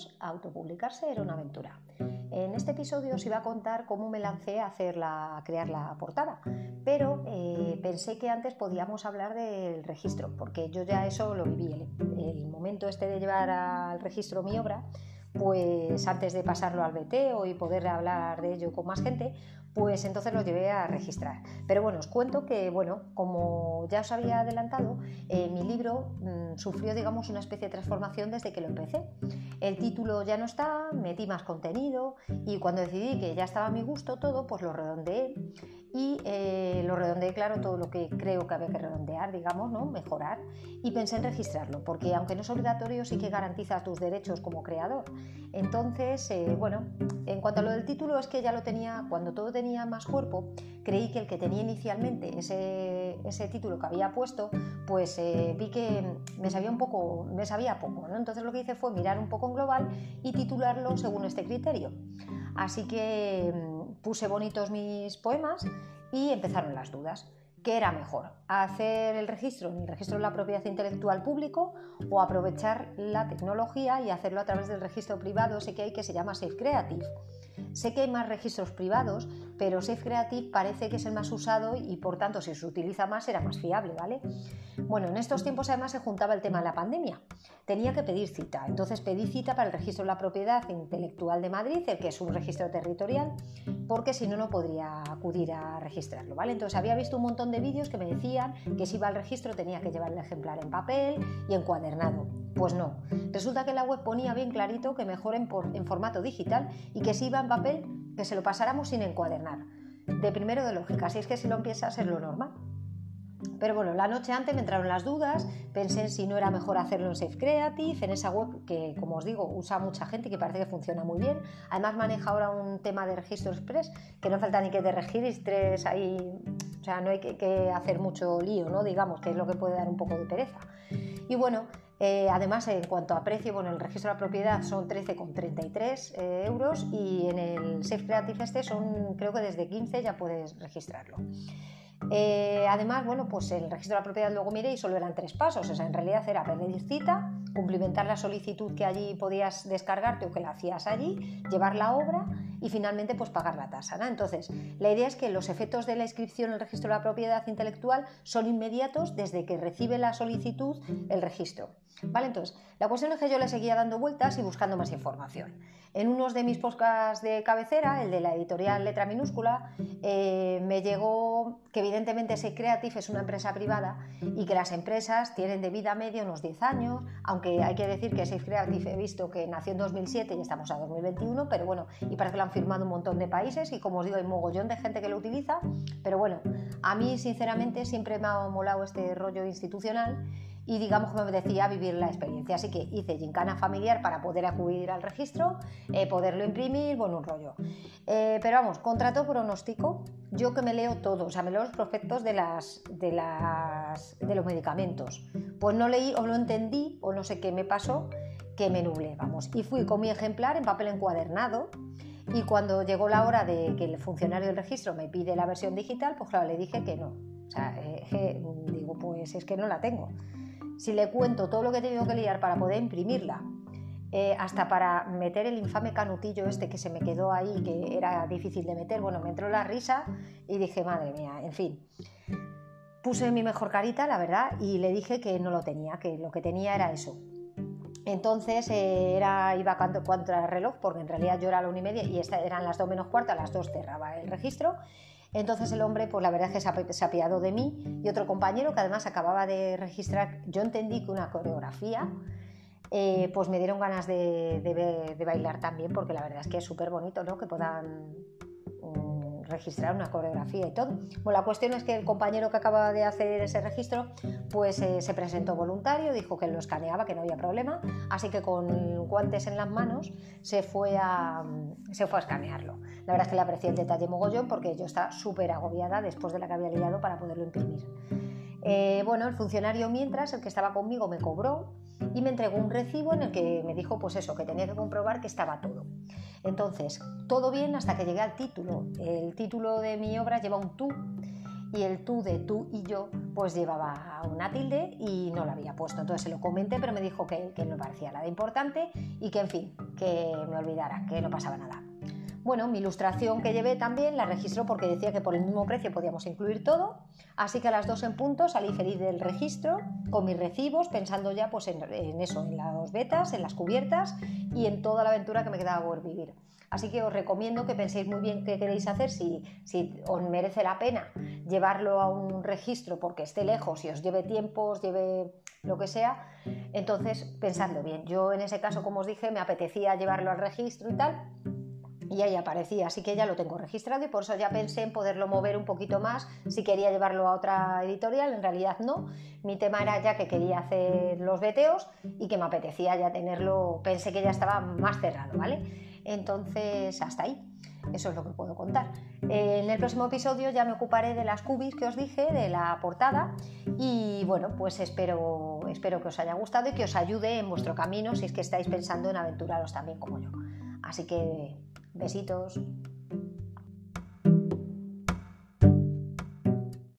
años, autopublicarse era una aventura. En este episodio os iba a contar cómo me lancé a, hacer a crear la portada, pero eh, pensé que antes podíamos hablar del registro, porque yo ya eso lo viví, el, el momento este de llevar al registro mi obra pues antes de pasarlo al BTO y poder hablar de ello con más gente, pues entonces lo llevé a registrar. Pero bueno, os cuento que, bueno, como ya os había adelantado, eh, mi libro mm, sufrió, digamos, una especie de transformación desde que lo empecé. El título ya no está, metí más contenido y cuando decidí que ya estaba a mi gusto todo, pues lo redondeé y eh, lo redondeé, claro, todo lo que creo que había que redondear, digamos, ¿no? mejorar, y pensé en registrarlo, porque aunque no es obligatorio, sí que garantiza tus derechos como creador. Entonces, eh, bueno, en cuanto a lo del título, es que ya lo tenía, cuando todo tenía más cuerpo, creí que el que tenía inicialmente ese, ese título que había puesto, pues eh, vi que me sabía un poco, me sabía poco, ¿no? Entonces lo que hice fue mirar un poco en global y titularlo según este criterio. Así que mm, puse bonitos mis poemas y empezaron las dudas. ¿Qué era mejor? ¿Hacer el registro en el registro de la propiedad intelectual público o aprovechar la tecnología y hacerlo a través del registro privado ese que hay que se llama Safe Creative? Sé que hay más registros privados, pero Safe Creative parece que es el más usado y por tanto si se utiliza más será más fiable, ¿vale? Bueno, en estos tiempos además se juntaba el tema de la pandemia. Tenía que pedir cita, entonces pedí cita para el registro de la propiedad intelectual de Madrid, el que es un registro territorial, porque si no no podría acudir a registrarlo, ¿vale? Entonces había visto un montón de vídeos que me decían que si iba al registro tenía que llevar el ejemplar en papel y encuadernado. Pues no. Resulta que la web ponía bien clarito que mejor en, formato digital y que si iba en papel que se lo pasáramos sin encuadernar. De primero de lógica, si es que si lo empieza a lo normal. Pero bueno, la noche antes me entraron las dudas, pensé en si no era mejor hacerlo en Safe Creative, en esa web que, como os digo, usa mucha gente y que parece que funciona muy bien. Además maneja ahora un tema de registro express, que no falta ni que te registres ahí, o sea, no hay que, hacer mucho lío, ¿no? Digamos, que es lo que puede dar un poco de pereza. Y bueno, eh, además, en cuanto a precio, bueno, el registro de la propiedad son 13,33 eh, euros y en el Safe Creative este son, creo que desde 15 ya puedes registrarlo. Eh, además, bueno, pues el registro de la propiedad luego miré y solo eran tres pasos. O en realidad era pedir cita, cumplimentar la solicitud que allí podías descargarte o que la hacías allí, llevar la obra y finalmente pues pagar la tasa. Entonces, la idea es que los efectos de la inscripción en el registro de la propiedad intelectual son inmediatos desde que recibe la solicitud el registro. ¿Vale? Entonces, la cuestión es que yo le seguía dando vueltas y buscando más información. En unos de mis podcasts de cabecera, el de la editorial Letra Minúscula, eh, me llegó que evidentemente ese Creative es una empresa privada y que las empresas tienen de vida media unos 10 años, aunque hay que decir que Safe Creative he visto que nació en 2007 y estamos a 2021, pero bueno, y parece que lo han firmado un montón de países y como os digo, hay mogollón de gente que lo utiliza, pero bueno, a mí sinceramente siempre me ha molado este rollo institucional y digamos que me decía vivir la experiencia. Así que hice gincana familiar para poder acudir al registro, eh, poderlo imprimir, bueno, un rollo. Eh, pero vamos, contrato pronóstico, yo que me leo todo, o sea, me leo los prospectos de, las, de, las, de los medicamentos. Pues no leí o no entendí o no sé qué me pasó, que me nublé, vamos. Y fui con mi ejemplar en papel encuadernado. Y cuando llegó la hora de que el funcionario del registro me pide la versión digital, pues claro, le dije que no. O sea, eh, digo, pues es que no la tengo si le cuento todo lo que he tenido que liar para poder imprimirla, eh, hasta para meter el infame canutillo este que se me quedó ahí, que era difícil de meter, bueno, me entró la risa y dije, madre mía, en fin. Puse mi mejor carita, la verdad, y le dije que no lo tenía, que lo que tenía era eso. Entonces eh, era, iba contra el reloj, porque en realidad yo era a la una y media y esta, eran las dos menos cuarta, a las dos cerraba el registro entonces el hombre, pues la verdad es que se, apiadó de mí y otro compañero que además acababa de registrar, yo entendí que una coreografía, eh, pues me dieron ganas de, bailar también, porque la verdad es que es súper bonito, ¿no? Que puedan registrar una coreografía y todo. Bueno, la cuestión es que el compañero que acababa de hacer ese registro, pues eh, se presentó voluntario, dijo que lo escaneaba, que no había problema, así que con guantes en las manos se fue a, se fue a escanearlo. La verdad es que le aprecié el detalle mogollón porque yo estaba súper agobiada después de la que había liado para poderlo imprimir. Eh, bueno, el funcionario mientras, el que estaba conmigo, me cobró y me entregó un recibo en el que me dijo pues eso, que tenía que comprobar que estaba todo. Entonces, todo bien hasta que llegué al título. El título de mi obra lleva un tú y el tú de tú y yo pues llevaba una tilde y no la había puesto. Entonces se lo comenté, pero me dijo que, que no parecía nada importante y que en fin, que me olvidara, que no pasaba nada. Bueno, mi ilustración que llevé también la registró porque decía que por el mismo precio podíamos incluir todo, así que a las dos en punto salí feliz del registro con mis recibos, pensando ya pues en, eso, en las vetas, en las cubiertas y en toda la aventura que me quedaba por vivir. Así que os recomiendo que penséis muy bien qué queréis hacer, si, si os merece la pena llevarlo a un registro porque esté lejos y os lleve tiempo, os lleve lo que sea, entonces pensadlo bien. Yo en ese caso, como os dije, me apetecía llevarlo al registro y tal, y ahí aparecía, así que ya lo tengo registrado y por eso ya pensé en poderlo mover un poquito más si quería llevarlo a otra editorial, en realidad no, mi tema era ya que quería hacer los veteos y que me apetecía ya tenerlo, pensé que ya estaba más cerrado, ¿vale? Entonces, hasta ahí. Eso es lo que puedo contar. En el próximo episodio ya me ocuparé de las cubis que os dije, de la portada. Y bueno, pues espero, espero que os haya gustado y que os ayude en vuestro camino si es que estáis pensando en aventuraros también como yo. Así que Besitos.